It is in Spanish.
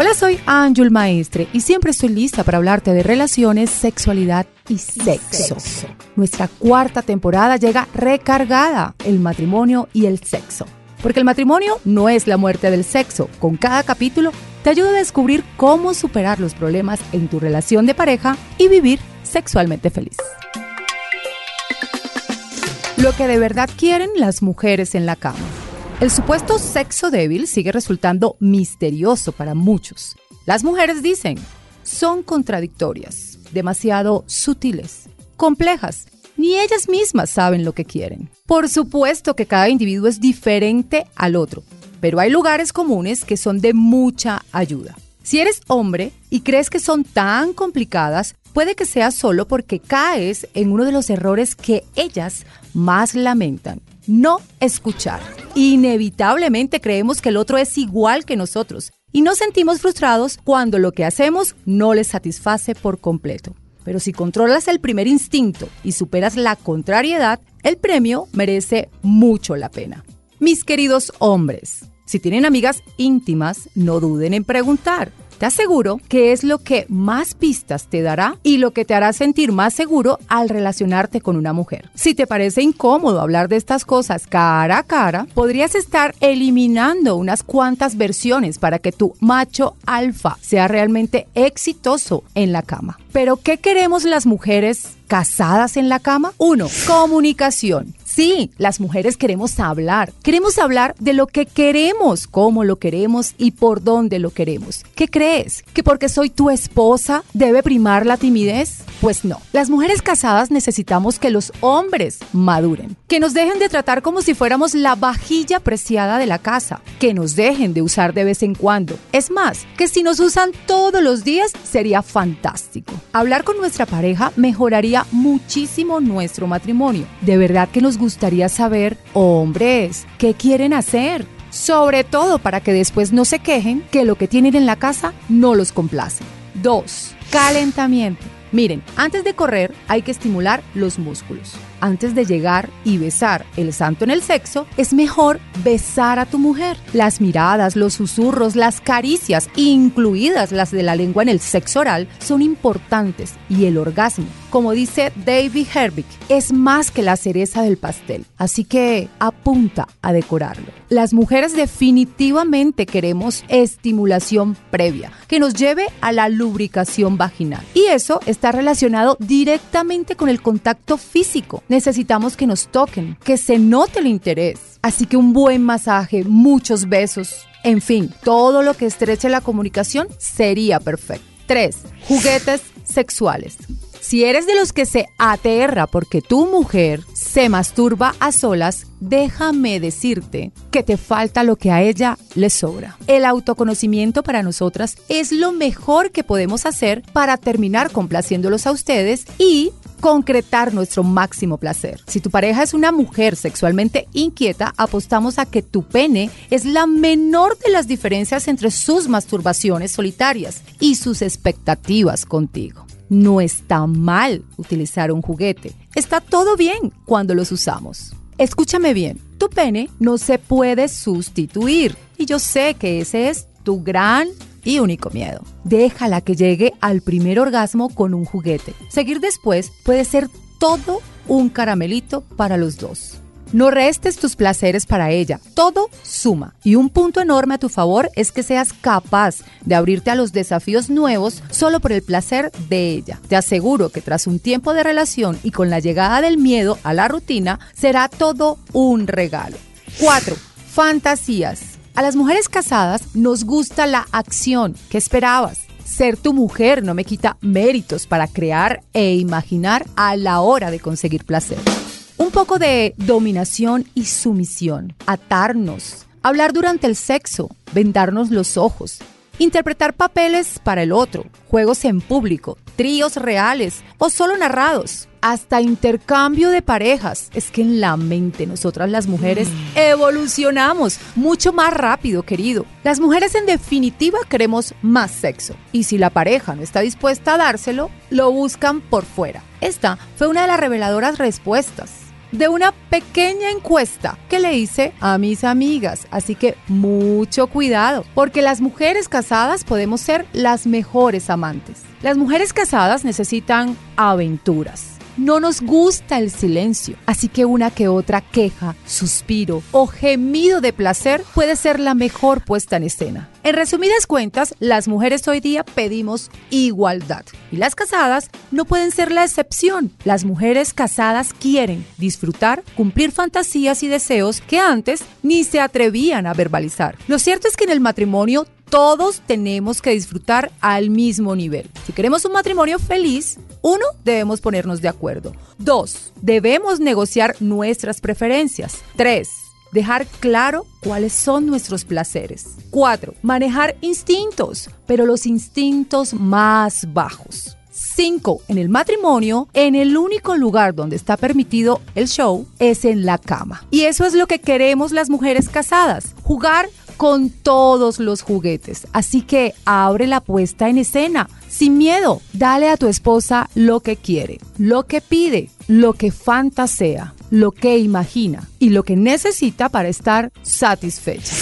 Hola, soy Ángel Maestre y siempre estoy lista para hablarte de relaciones, sexualidad y sexo. Nuestra cuarta temporada llega recargada, el matrimonio y el sexo. Porque el matrimonio no es la muerte del sexo. Con cada capítulo te ayuda a descubrir cómo superar los problemas en tu relación de pareja y vivir sexualmente feliz. Lo que de verdad quieren las mujeres en la cama. El supuesto sexo débil sigue resultando misterioso para muchos. Las mujeres dicen, son contradictorias, demasiado sutiles, complejas. Ni ellas mismas saben lo que quieren. Por supuesto que cada individuo es diferente al otro, pero hay lugares comunes que son de mucha ayuda. Si eres hombre y crees que son tan complicadas, puede que sea solo porque caes en uno de los errores que ellas más lamentan no escuchar. Inevitablemente creemos que el otro es igual que nosotros y nos sentimos frustrados cuando lo que hacemos no les satisface por completo. Pero si controlas el primer instinto y superas la contrariedad, el premio merece mucho la pena. Mis queridos hombres, si tienen amigas íntimas, no duden en preguntar. Te aseguro que es lo que más pistas te dará y lo que te hará sentir más seguro al relacionarte con una mujer. Si te parece incómodo hablar de estas cosas cara a cara, podrías estar eliminando unas cuantas versiones para que tu macho alfa sea realmente exitoso en la cama. Pero ¿qué queremos las mujeres casadas en la cama? Uno, comunicación. Sí, las mujeres queremos hablar. Queremos hablar de lo que queremos, cómo lo queremos y por dónde lo queremos. ¿Qué crees? ¿Que porque soy tu esposa debe primar la timidez? Pues no. Las mujeres casadas necesitamos que los hombres maduren, que nos dejen de tratar como si fuéramos la vajilla preciada de la casa, que nos dejen de usar de vez en cuando. Es más, que si nos usan todos los días sería fantástico. Hablar con nuestra pareja mejoraría muchísimo nuestro matrimonio. De verdad que nos gustaría saber, hombres, ¿qué quieren hacer? Sobre todo para que después no se quejen que lo que tienen en la casa no los complace. 2. Calentamiento. Miren, antes de correr hay que estimular los músculos. Antes de llegar y besar el santo en el sexo, es mejor besar a tu mujer. Las miradas, los susurros, las caricias, incluidas las de la lengua en el sexo oral, son importantes y el orgasmo, como dice David Herbig, es más que la cereza del pastel. Así que apunta a decorarlo. Las mujeres definitivamente queremos estimulación previa que nos lleve a la lubricación vaginal. Y eso está relacionado directamente con el contacto físico. Necesitamos que nos toquen, que se note el interés. Así que un buen masaje, muchos besos, en fin, todo lo que estreche la comunicación sería perfecto. 3. Juguetes sexuales. Si eres de los que se aterra porque tu mujer se masturba a solas, déjame decirte que te falta lo que a ella le sobra. El autoconocimiento para nosotras es lo mejor que podemos hacer para terminar complaciéndolos a ustedes y concretar nuestro máximo placer. Si tu pareja es una mujer sexualmente inquieta, apostamos a que tu pene es la menor de las diferencias entre sus masturbaciones solitarias y sus expectativas contigo. No está mal utilizar un juguete. Está todo bien cuando los usamos. Escúchame bien, tu pene no se puede sustituir. Y yo sé que ese es tu gran y único miedo. Déjala que llegue al primer orgasmo con un juguete. Seguir después puede ser todo un caramelito para los dos. No restes tus placeres para ella, todo suma. Y un punto enorme a tu favor es que seas capaz de abrirte a los desafíos nuevos solo por el placer de ella. Te aseguro que tras un tiempo de relación y con la llegada del miedo a la rutina, será todo un regalo. 4. Fantasías. A las mujeres casadas nos gusta la acción. ¿Qué esperabas? Ser tu mujer no me quita méritos para crear e imaginar a la hora de conseguir placer. Un poco de dominación y sumisión, atarnos, hablar durante el sexo, vendarnos los ojos, interpretar papeles para el otro, juegos en público, tríos reales o solo narrados, hasta intercambio de parejas. Es que en la mente nosotras las mujeres evolucionamos mucho más rápido, querido. Las mujeres en definitiva queremos más sexo y si la pareja no está dispuesta a dárselo, lo buscan por fuera. Esta fue una de las reveladoras respuestas de una pequeña encuesta que le hice a mis amigas. Así que mucho cuidado, porque las mujeres casadas podemos ser las mejores amantes. Las mujeres casadas necesitan aventuras no nos gusta el silencio, así que una que otra queja, suspiro o gemido de placer puede ser la mejor puesta en escena. En resumidas cuentas, las mujeres hoy día pedimos igualdad y las casadas no pueden ser la excepción. Las mujeres casadas quieren disfrutar, cumplir fantasías y deseos que antes ni se atrevían a verbalizar. Lo cierto es que en el matrimonio todos tenemos que disfrutar al mismo nivel. Si queremos un matrimonio feliz, uno, debemos ponernos de acuerdo. Dos, debemos negociar nuestras preferencias. Tres, dejar claro cuáles son nuestros placeres. Cuatro, manejar instintos, pero los instintos más bajos. Cinco, En el matrimonio, en el único lugar donde está permitido el show es en la cama. Y eso es lo que queremos las mujeres casadas, jugar con todos los juguetes. Así que abre la puesta en escena. Sin miedo, dale a tu esposa lo que quiere, lo que pide, lo que fantasea, lo que imagina y lo que necesita para estar satisfecha.